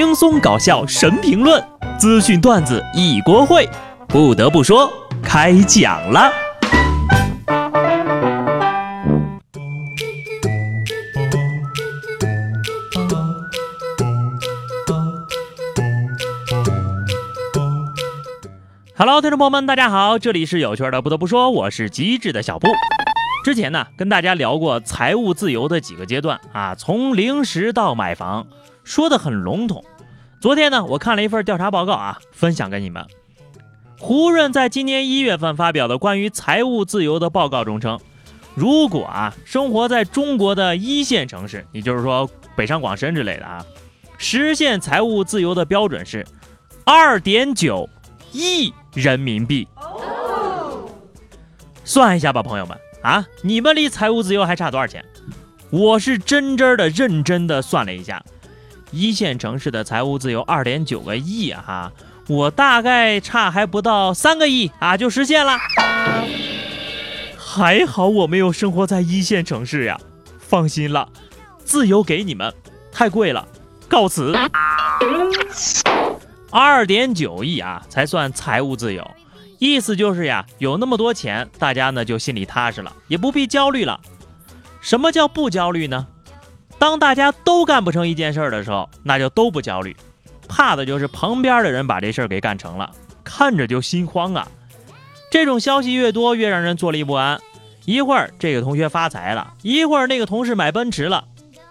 轻松搞笑神评论，资讯段子一锅烩。不得不说，开讲了。Hello，听众朋友们，大家好，这里是有趣的。不得不说，我是机智的小布。之前呢，跟大家聊过财务自由的几个阶段啊，从零食到买房，说的很笼统。昨天呢，我看了一份调查报告啊，分享给你们。胡润在今年一月份发表的关于财务自由的报告中称，如果啊，生活在中国的一线城市，也就是说北上广深之类的啊，实现财务自由的标准是二点九亿人民币。算一下吧，朋友们。啊，你们离财务自由还差多少钱？我是真真的认真的算了一下，一线城市的财务自由二点九个亿啊哈，我大概差还不到三个亿啊就实现了。还好我没有生活在一线城市呀，放心了，自由给你们，太贵了，告辞。二点九亿啊才算财务自由。意思就是呀，有那么多钱，大家呢就心里踏实了，也不必焦虑了。什么叫不焦虑呢？当大家都干不成一件事的时候，那就都不焦虑。怕的就是旁边的人把这事儿给干成了，看着就心慌啊。这种消息越多，越让人坐立不安。一会儿这个同学发财了，一会儿那个同事买奔驰了，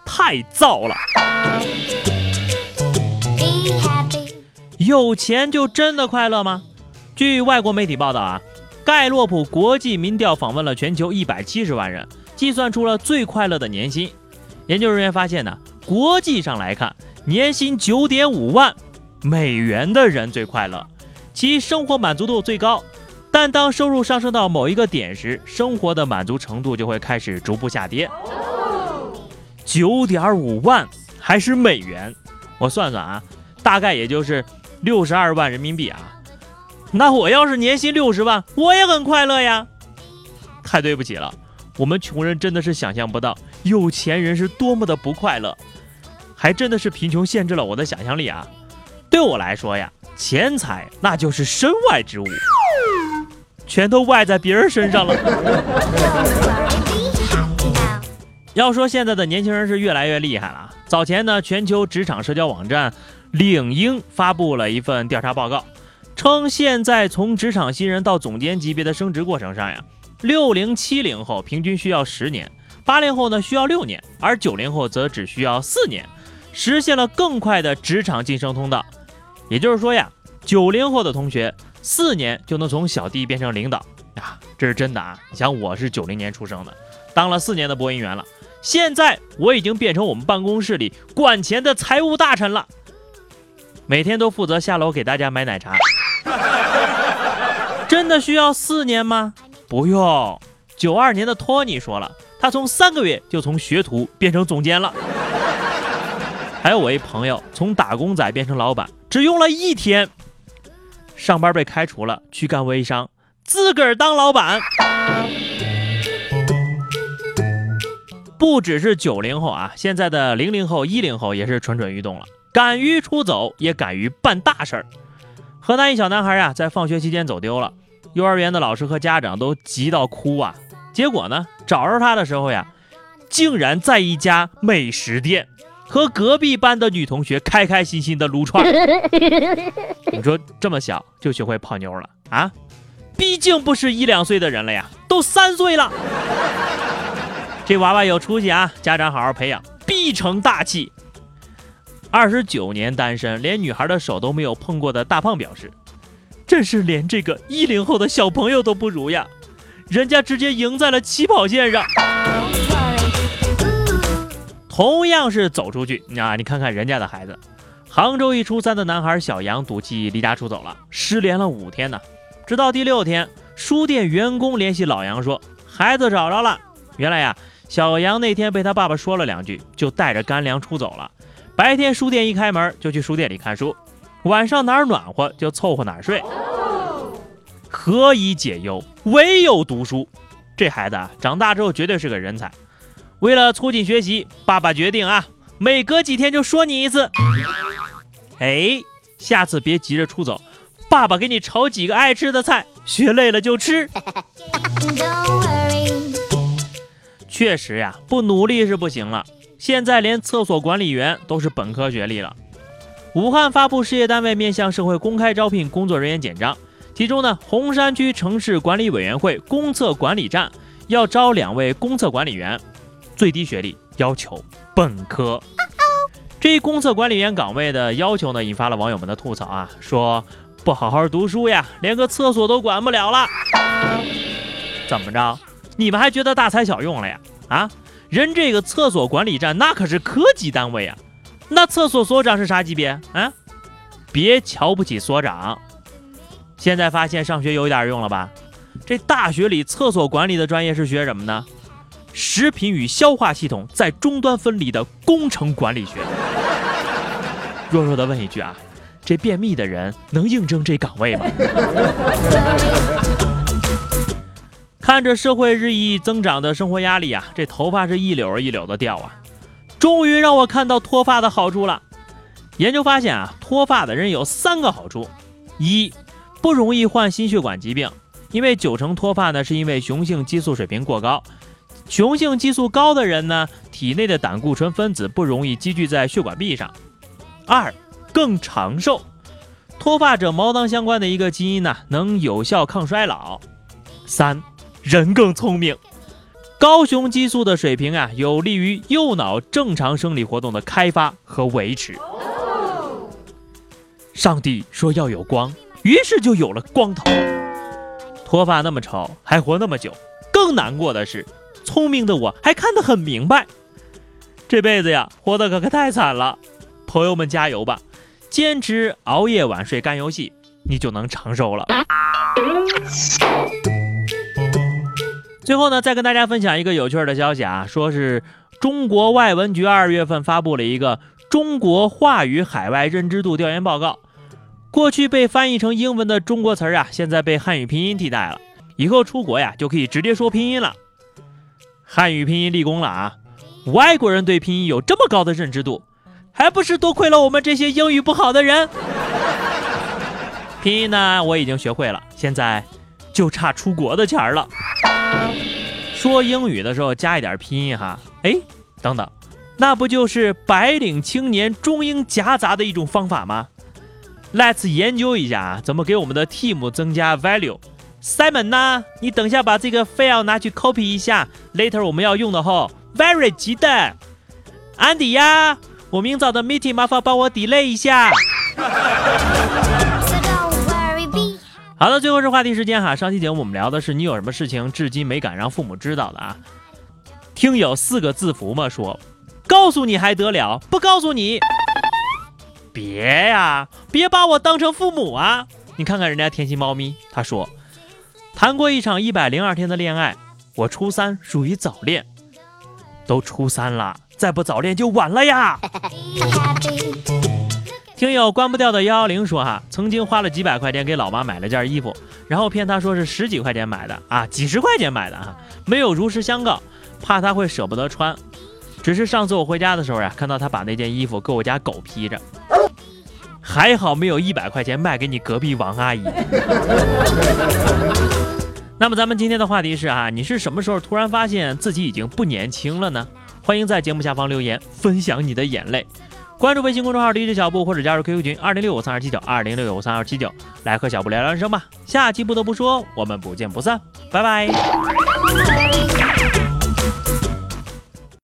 太燥了。有钱就真的快乐吗？据外国媒体报道啊，盖洛普国际民调访问了全球一百七十万人，计算出了最快乐的年薪。研究人员发现呢，国际上来看，年薪九点五万美元的人最快乐，其生活满足度最高。但当收入上升到某一个点时，生活的满足程度就会开始逐步下跌。九点五万还是美元？我算算啊，大概也就是六十二万人民币啊。那我要是年薪六十万，我也很快乐呀。太对不起了，我们穷人真的是想象不到有钱人是多么的不快乐，还真的是贫穷限制了我的想象力啊。对我来说呀，钱财那就是身外之物，全都外在别人身上了。要说现在的年轻人是越来越厉害了。早前呢，全球职场社交网站领英发布了一份调查报告。称现在从职场新人到总监级别的升职过程上呀，六零七零后平均需要十年，八零后呢需要六年，而九零后则只需要四年，实现了更快的职场晋升通道。也就是说呀，九零后的同学四年就能从小弟变成领导呀，这是真的啊！你想我是九零年出生的，当了四年的播音员了，现在我已经变成我们办公室里管钱的财务大臣了，每天都负责下楼给大家买奶茶。真的需要四年吗？不用。九二年的托尼说了，他从三个月就从学徒变成总监了。还有我一朋友从打工仔变成老板，只用了一天。上班被开除了，去干微商，自个儿当老板。不只是九零后啊，现在的零零后、一零后也是蠢蠢欲动了，敢于出走，也敢于办大事儿。河南一小男孩呀，在放学期间走丢了，幼儿园的老师和家长都急到哭啊。结果呢，找着他的时候呀，竟然在一家美食店和隔壁班的女同学开开心心的撸串。你说这么小就学会泡妞了啊？毕竟不是一两岁的人了呀，都三岁了。这娃娃有出息啊，家长好好培养，必成大器。二十九年单身，连女孩的手都没有碰过的大胖表示：“真是连这个一零后的小朋友都不如呀，人家直接赢在了起跑线上。”同样是走出去啊，你看看人家的孩子，杭州一初三的男孩小杨赌气离家出走了，失联了五天呢，直到第六天，书店员工联系老杨说孩子找着了。原来呀，小杨那天被他爸爸说了两句，就带着干粮出走了。白天书店一开门就去书店里看书，晚上哪儿暖和就凑合哪儿睡。何以解忧，唯有读书。这孩子啊，长大之后绝对是个人才。为了促进学习，爸爸决定啊，每隔几天就说你一次。哎，下次别急着出走，爸爸给你炒几个爱吃的菜，学累了就吃。确实呀，不努力是不行了。现在连厕所管理员都是本科学历了。武汉发布事业单位面向社会公开招聘工作人员简章，其中呢，洪山区城市管理委员会公厕管理站要招两位公厕管理员，最低学历要求本科。这一公厕管理员岗位的要求呢，引发了网友们的吐槽啊，说不好好读书呀，连个厕所都管不了了。怎么着？你们还觉得大材小用了呀？啊？人这个厕所管理站那可是科级单位啊，那厕所所长是啥级别啊？别瞧不起所长。现在发现上学有点用了吧？这大学里厕所管理的专业是学什么呢？食品与消化系统在终端分离的工程管理学。弱弱的问一句啊，这便秘的人能应征这岗位吗？看着社会日益增长的生活压力啊，这头发是一绺一绺的掉啊！终于让我看到脱发的好处了。研究发现啊，脱发的人有三个好处：一，不容易患心血管疾病，因为九成脱发呢是因为雄性激素水平过高。雄性激素高的人呢，体内的胆固醇分子不容易积聚在血管壁上。二，更长寿，脱发者毛囊相关的一个基因呢，能有效抗衰老。三。人更聪明，高雄激素的水平啊，有利于右脑正常生理活动的开发和维持。上帝说要有光，于是就有了光头。脱发那么丑，还活那么久，更难过的是，聪明的我还看得很明白。这辈子呀，活得可可太惨了。朋友们加油吧，坚持熬夜晚睡干游戏，你就能长寿了。最后呢，再跟大家分享一个有趣的消息啊，说是中国外文局二月份发布了一个中国话语海外认知度调研报告。过去被翻译成英文的中国词儿啊，现在被汉语拼音替代了。以后出国呀，就可以直接说拼音了。汉语拼音立功了啊！外国人对拼音有这么高的认知度，还不是多亏了我们这些英语不好的人？拼音呢，我已经学会了，现在就差出国的钱了。说英语的时候加一点拼音哈，哎，等等，那不就是白领青年中英夹杂的一种方法吗？Let's 研究一下啊，怎么给我们的 team 增加 value。Simon 呢，你等下把这个 file 拿去 copy 一下，later 我们要用的吼，very 急的。Andy 呀，我明早的 meeting 麻烦帮我 delay 一下。好的，最后是话题时间哈。上期节目我们聊的是你有什么事情至今没敢让父母知道的啊？听友四个字符嘛说，告诉你还得了，不告诉你，别呀，别把我当成父母啊！你看看人家甜心猫咪，他说，谈过一场一百零二天的恋爱，我初三属于早恋，都初三了，再不早恋就晚了呀。听友关不掉的幺幺零说哈，曾经花了几百块钱给老妈买了件衣服，然后骗她说是十几块钱买的啊，几十块钱买的哈，没有如实相告，怕她会舍不得穿。只是上次我回家的时候呀，看到她把那件衣服给我家狗披着，还好没有一百块钱卖给你隔壁王阿姨。那么咱们今天的话题是啊，你是什么时候突然发现自己已经不年轻了呢？欢迎在节目下方留言，分享你的眼泪。关注微信公众号 DJ 小布，或者加入 QQ 群二零六五三二七九二零六五三二七九，来和小布聊聊人生吧。下期不得不说，我们不见不散，拜拜。